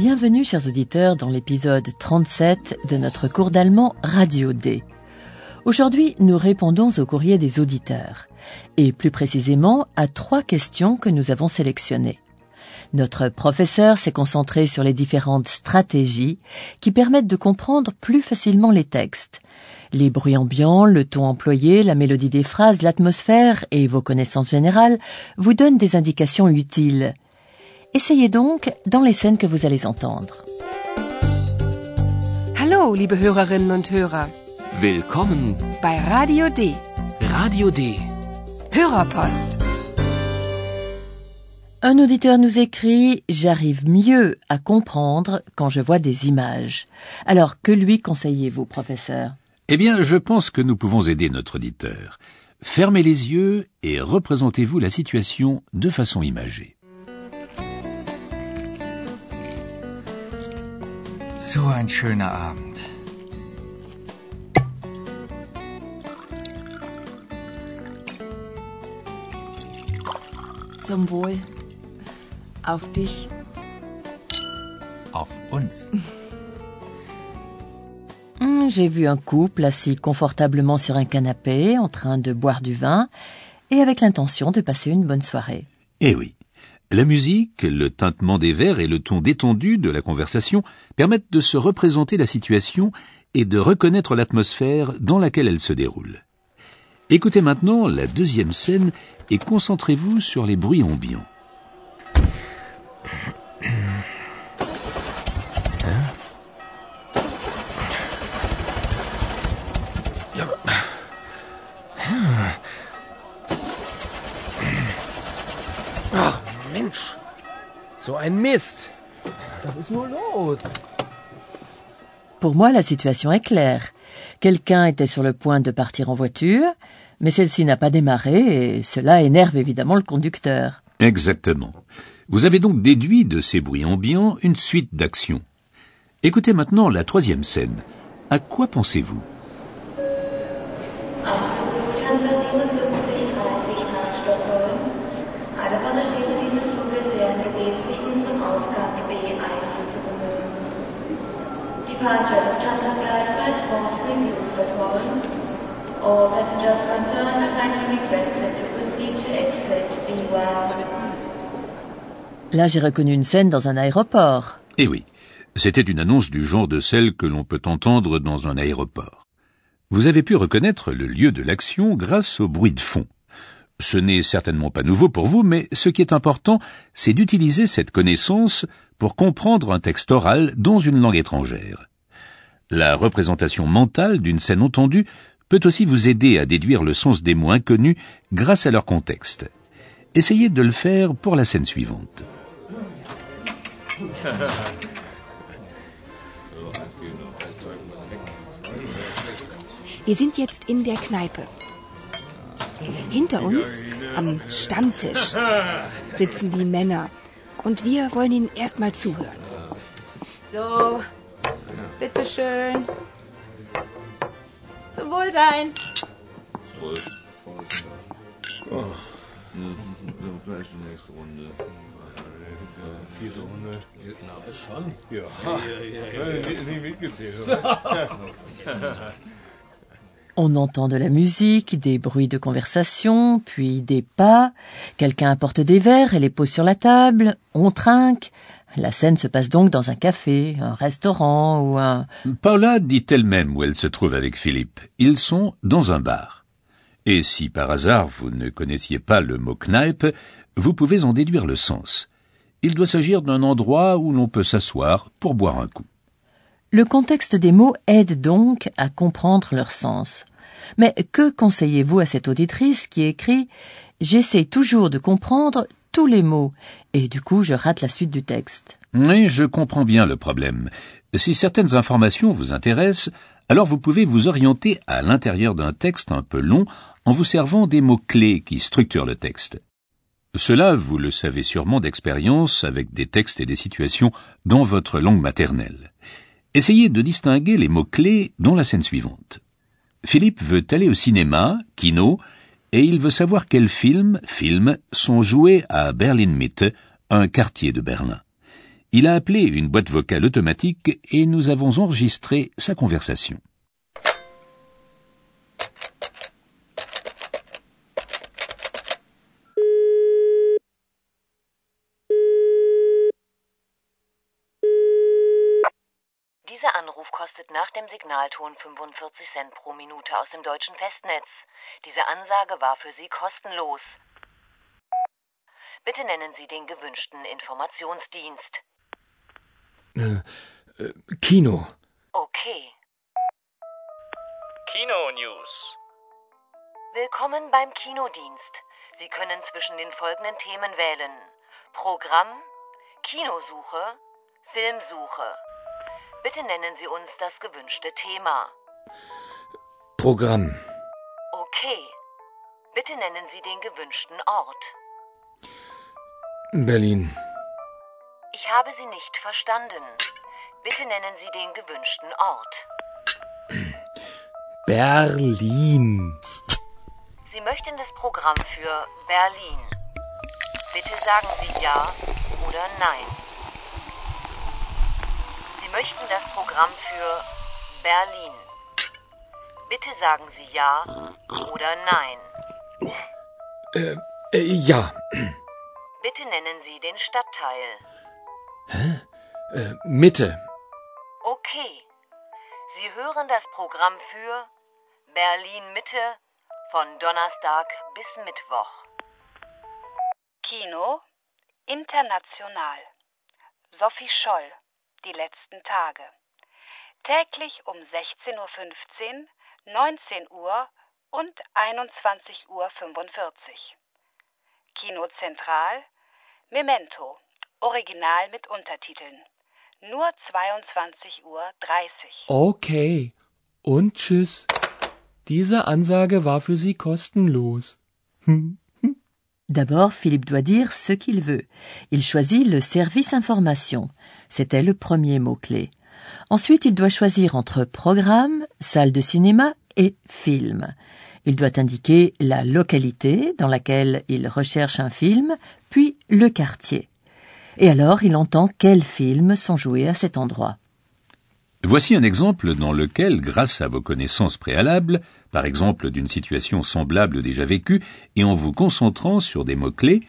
Bienvenue, chers auditeurs, dans l'épisode 37 de notre cours d'allemand Radio D. Aujourd'hui, nous répondons au courrier des auditeurs, et plus précisément à trois questions que nous avons sélectionnées. Notre professeur s'est concentré sur les différentes stratégies qui permettent de comprendre plus facilement les textes. Les bruits ambiants, le ton employé, la mélodie des phrases, l'atmosphère et vos connaissances générales vous donnent des indications utiles. Essayez donc dans les scènes que vous allez entendre. Hallo, liebe Hörerinnen und Hörer, Willkommen, bei Radio D. Radio D. Hörerpost. Un auditeur nous écrit J'arrive mieux à comprendre quand je vois des images. Alors, que lui conseillez-vous, professeur? Eh bien, je pense que nous pouvons aider notre auditeur. Fermez les yeux et représentez-vous la situation de façon imagée. So ein schöner Abend. Zum Wohl. Auf dich. Auf uns. Hmm, J'ai vu un couple assis confortablement sur un canapé en train de boire du vin et avec l'intention de passer une bonne soirée. Eh oui. La musique, le tintement des verres et le ton détendu de la conversation permettent de se représenter la situation et de reconnaître l'atmosphère dans laquelle elle se déroule. Écoutez maintenant la deuxième scène et concentrez-vous sur les bruits ambiants. Ach, So ein Mist. Was ist nur los? Pour moi, la situation est claire. Quelqu'un était sur le point de partir en voiture, mais celle-ci n'a pas démarré et cela énerve évidemment le conducteur. Exactement. Vous avez donc déduit de ces bruits ambiants une suite d'actions. Écoutez maintenant la troisième scène. À quoi pensez-vous? Departure Lufthansa Flight 54 resumes Stockholm. All passengers concerned are kindly requested to proceed to exit B1. Là, j'ai reconnu une scène dans un aéroport. Eh oui, c'était une annonce du genre de celle que l'on peut entendre dans un aéroport. Vous avez pu reconnaître le lieu de l'action grâce au bruit de fond. Ce n'est certainement pas nouveau pour vous, mais ce qui est important, c'est d'utiliser cette connaissance pour comprendre un texte oral dans une langue étrangère. La représentation mentale d'une scène entendue peut aussi vous aider à déduire le sens des mots inconnus grâce à leur contexte. Essayez de le faire pour la scène suivante. Wir sind jetzt in der Kneipe. Hinter uns, am Stammtisch, sitzen die Männer. Und wir wollen ihnen erstmal zuhören. So, bitteschön. Zum Wohlsein. On entend de la musique, des bruits de conversation, puis des pas. Quelqu'un apporte des verres et les pose sur la table. On trinque. La scène se passe donc dans un café, un restaurant ou un... Paula dit elle-même où elle se trouve avec Philippe. Ils sont dans un bar. Et si par hasard vous ne connaissiez pas le mot Kneipe, vous pouvez en déduire le sens. Il doit s'agir d'un endroit où l'on peut s'asseoir pour boire un coup. Le contexte des mots aide donc à comprendre leur sens. Mais que conseillez-vous à cette auditrice qui écrit J'essaie toujours de comprendre tous les mots et du coup je rate la suite du texte Oui, je comprends bien le problème. Si certaines informations vous intéressent, alors vous pouvez vous orienter à l'intérieur d'un texte un peu long en vous servant des mots-clés qui structurent le texte. Cela, vous le savez sûrement d'expérience avec des textes et des situations dans votre langue maternelle. Essayez de distinguer les mots-clés dans la scène suivante. Philippe veut aller au cinéma, kino, et il veut savoir quels films, films, sont joués à Berlin Mitte, un quartier de Berlin. Il a appelé une boîte vocale automatique et nous avons enregistré sa conversation. Signalton 45 Cent pro Minute aus dem deutschen Festnetz. Diese Ansage war für Sie kostenlos. Bitte nennen Sie den gewünschten Informationsdienst. Äh, äh, Kino. Okay. Kino News. Willkommen beim Kinodienst. Sie können zwischen den folgenden Themen wählen. Programm, Kinosuche, Filmsuche. Bitte nennen Sie uns das gewünschte Thema. Programm. Okay. Bitte nennen Sie den gewünschten Ort. Berlin. Ich habe Sie nicht verstanden. Bitte nennen Sie den gewünschten Ort. Berlin. Sie möchten das Programm für Berlin. Bitte sagen Sie ja oder nein. Möchten das Programm für Berlin. Bitte sagen Sie ja oder nein. Äh, äh, ja. Bitte nennen Sie den Stadtteil. Hä? Äh, Mitte. Okay. Sie hören das Programm für Berlin Mitte von Donnerstag bis Mittwoch. Kino international. Sophie Scholl, die letzten Tage. Täglich um 16.15 Uhr, 19 Uhr und 21.45 Uhr. Kino Zentral, Memento, Original mit Untertiteln. Nur 22.30 Uhr. Okay. Und tschüss. Diese Ansage war für Sie kostenlos. D'abord, Philippe doit dire ce qu'il veut. Il choisit le service information. C'était le premier mot-clé. Ensuite, il doit choisir entre programme, salle de cinéma et film. Il doit indiquer la localité dans laquelle il recherche un film, puis le quartier. Et alors, il entend quels films sont joués à cet endroit. Voici un exemple dans lequel, grâce à vos connaissances préalables, par exemple d'une situation semblable déjà vécue, et en vous concentrant sur des mots-clés,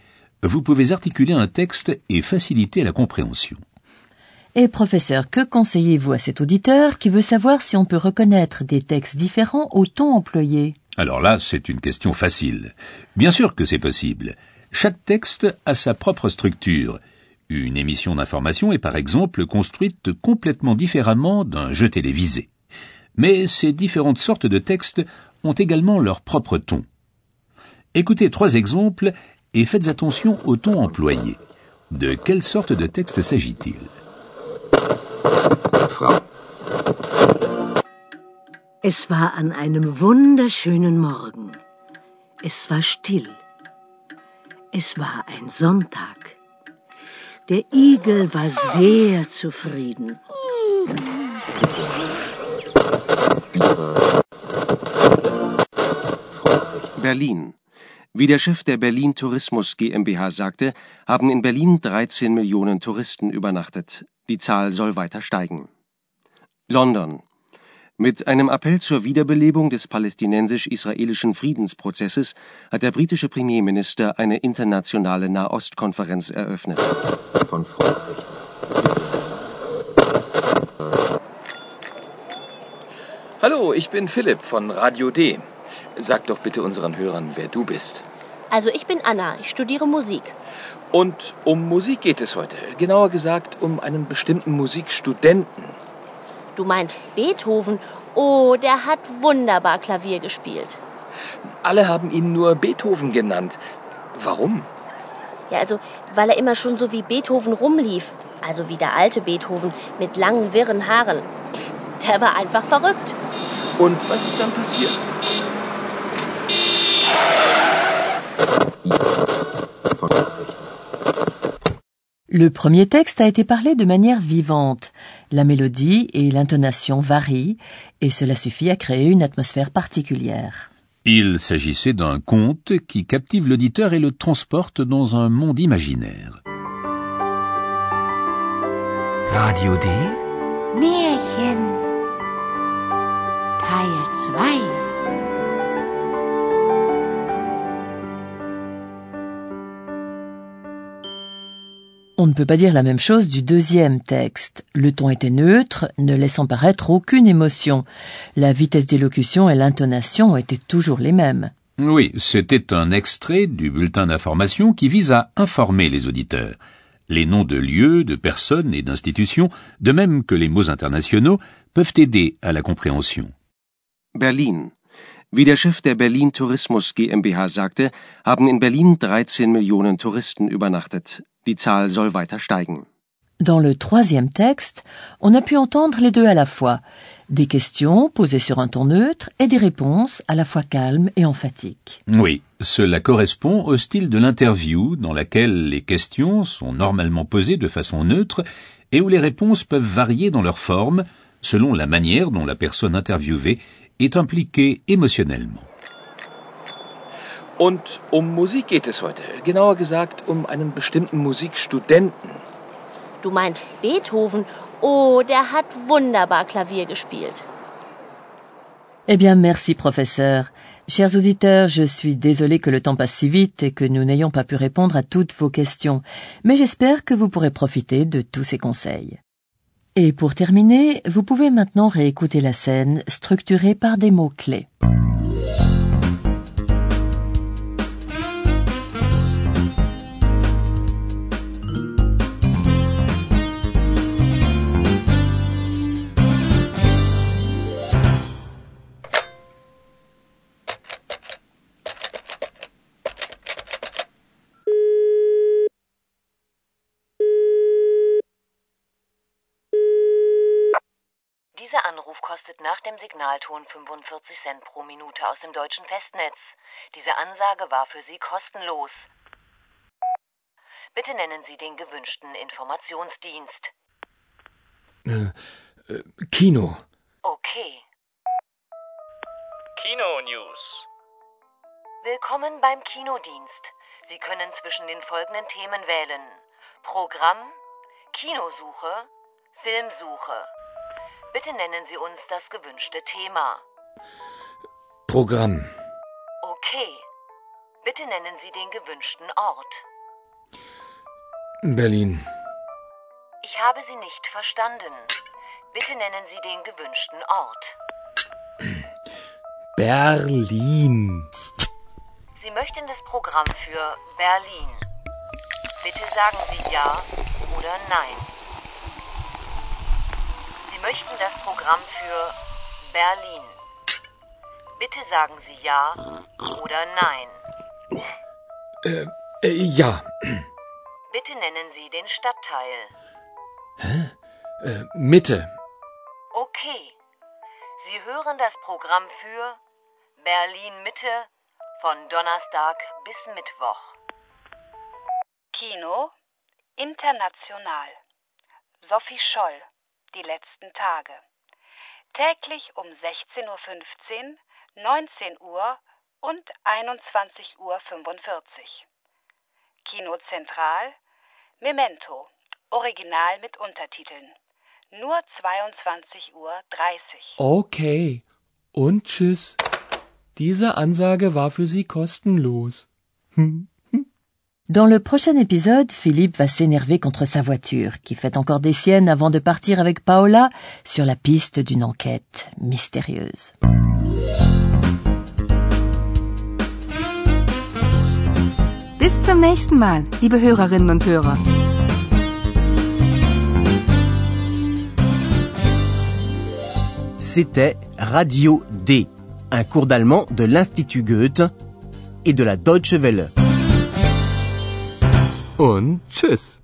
vous pouvez articuler un texte et faciliter la compréhension. Et professeur, que conseillez-vous à cet auditeur qui veut savoir si on peut reconnaître des textes différents au ton employé? Alors là, c'est une question facile. Bien sûr que c'est possible. Chaque texte a sa propre structure. Une émission d'information est par exemple construite complètement différemment d'un jeu télévisé. Mais ces différentes sortes de textes ont également leur propre ton. Écoutez trois exemples et faites attention au ton employé. De quelle sorte de texte s'agit-il? Es war an einem wunderschönen Morgen. Es war still. Es war ein Sonntag. Der Igel war sehr zufrieden. Berlin. Wie der Chef der Berlin Tourismus GmbH sagte, haben in Berlin 13 Millionen Touristen übernachtet. Die Zahl soll weiter steigen. London. Mit einem Appell zur Wiederbelebung des palästinensisch-israelischen Friedensprozesses hat der britische Premierminister eine internationale Nahostkonferenz eröffnet. Von Hallo, ich bin Philipp von Radio D. Sag doch bitte unseren Hörern, wer du bist. Also ich bin Anna, ich studiere Musik. Und um Musik geht es heute. Genauer gesagt um einen bestimmten Musikstudenten. Du meinst Beethoven? Oh, der hat wunderbar Klavier gespielt. Alle haben ihn nur Beethoven genannt. Warum? Ja, also, weil er immer schon so wie Beethoven rumlief. Also wie der alte Beethoven mit langen, wirren Haaren. Der war einfach verrückt. Und was ist dann passiert? Le premier texte a été parlé de manière vivante. La mélodie et l'intonation varient et cela suffit à créer une atmosphère particulière. Il s'agissait d'un conte qui captive l'auditeur et le transporte dans un monde imaginaire. Radio D. Märchen. Teil 2. On ne peut pas dire la même chose du deuxième texte. Le ton était neutre, ne laissant paraître aucune émotion. La vitesse d'élocution et l'intonation étaient toujours les mêmes. Oui, c'était un extrait du bulletin d'information qui vise à informer les auditeurs. Les noms de lieux, de personnes et d'institutions, de même que les mots internationaux, peuvent aider à la compréhension. Berlin. Wie der Chef der Berlin Tourismus GmbH sagte, haben in Berlin 13 Millionen Touristen übernachtet. Die Zahl soll weiter steigen. Dans le troisième texte, on a pu entendre les deux à la fois. Des questions posées sur un ton neutre et des réponses à la fois calmes et emphatiques. Oui, cela correspond au style de l'interview dans laquelle les questions sont normalement posées de façon neutre et où les réponses peuvent varier dans leur forme selon la manière dont la personne interviewée est impliquée émotionnellement. Und um Musik geht es heute. Genauer gesagt um einen bestimmten Musikstudenten. Du meinst Beethoven? Oh, der hat wunderbar Klavier gespielt. Eh bien, merci, professeur. Chers auditeurs, je suis désolé que le temps passe si vite et que nous n'ayons pas pu répondre à toutes vos questions, mais j'espère que vous pourrez profiter de tous ces conseils. Et pour terminer, vous pouvez maintenant réécouter la scène structurée par des mots-clés. Nach dem Signalton 45 Cent pro Minute aus dem deutschen Festnetz. Diese Ansage war für Sie kostenlos. Bitte nennen Sie den gewünschten Informationsdienst. Äh, äh, Kino. Okay. Kino News. Willkommen beim Kinodienst. Sie können zwischen den folgenden Themen wählen. Programm, Kinosuche, Filmsuche. Bitte nennen Sie uns das gewünschte Thema. Programm. Okay. Bitte nennen Sie den gewünschten Ort. Berlin. Ich habe Sie nicht verstanden. Bitte nennen Sie den gewünschten Ort. Berlin. Sie möchten das Programm für Berlin. Bitte sagen Sie ja oder nein. Sie möchten das Programm für Berlin. Bitte sagen Sie ja oder nein. Äh, äh, ja. Bitte nennen Sie den Stadtteil. Hä? Äh, Mitte. Okay. Sie hören das Programm für Berlin Mitte von Donnerstag bis Mittwoch. Kino International. Sophie Scholl. Die letzten Tage. Täglich um 16.15 Uhr, 19 Uhr und 21.45 Uhr. Kino Zentral. Memento. Original mit Untertiteln. Nur 22.30 Uhr. Okay. Und tschüss. Diese Ansage war für Sie kostenlos. Dans le prochain épisode, Philippe va s'énerver contre sa voiture, qui fait encore des siennes avant de partir avec Paola sur la piste d'une enquête mystérieuse. Bis zum nächsten Mal, liebe Hörerinnen und Hörer. C'était Radio D, un cours d'allemand de l'Institut Goethe et de la Deutsche Welle. Und tschüss.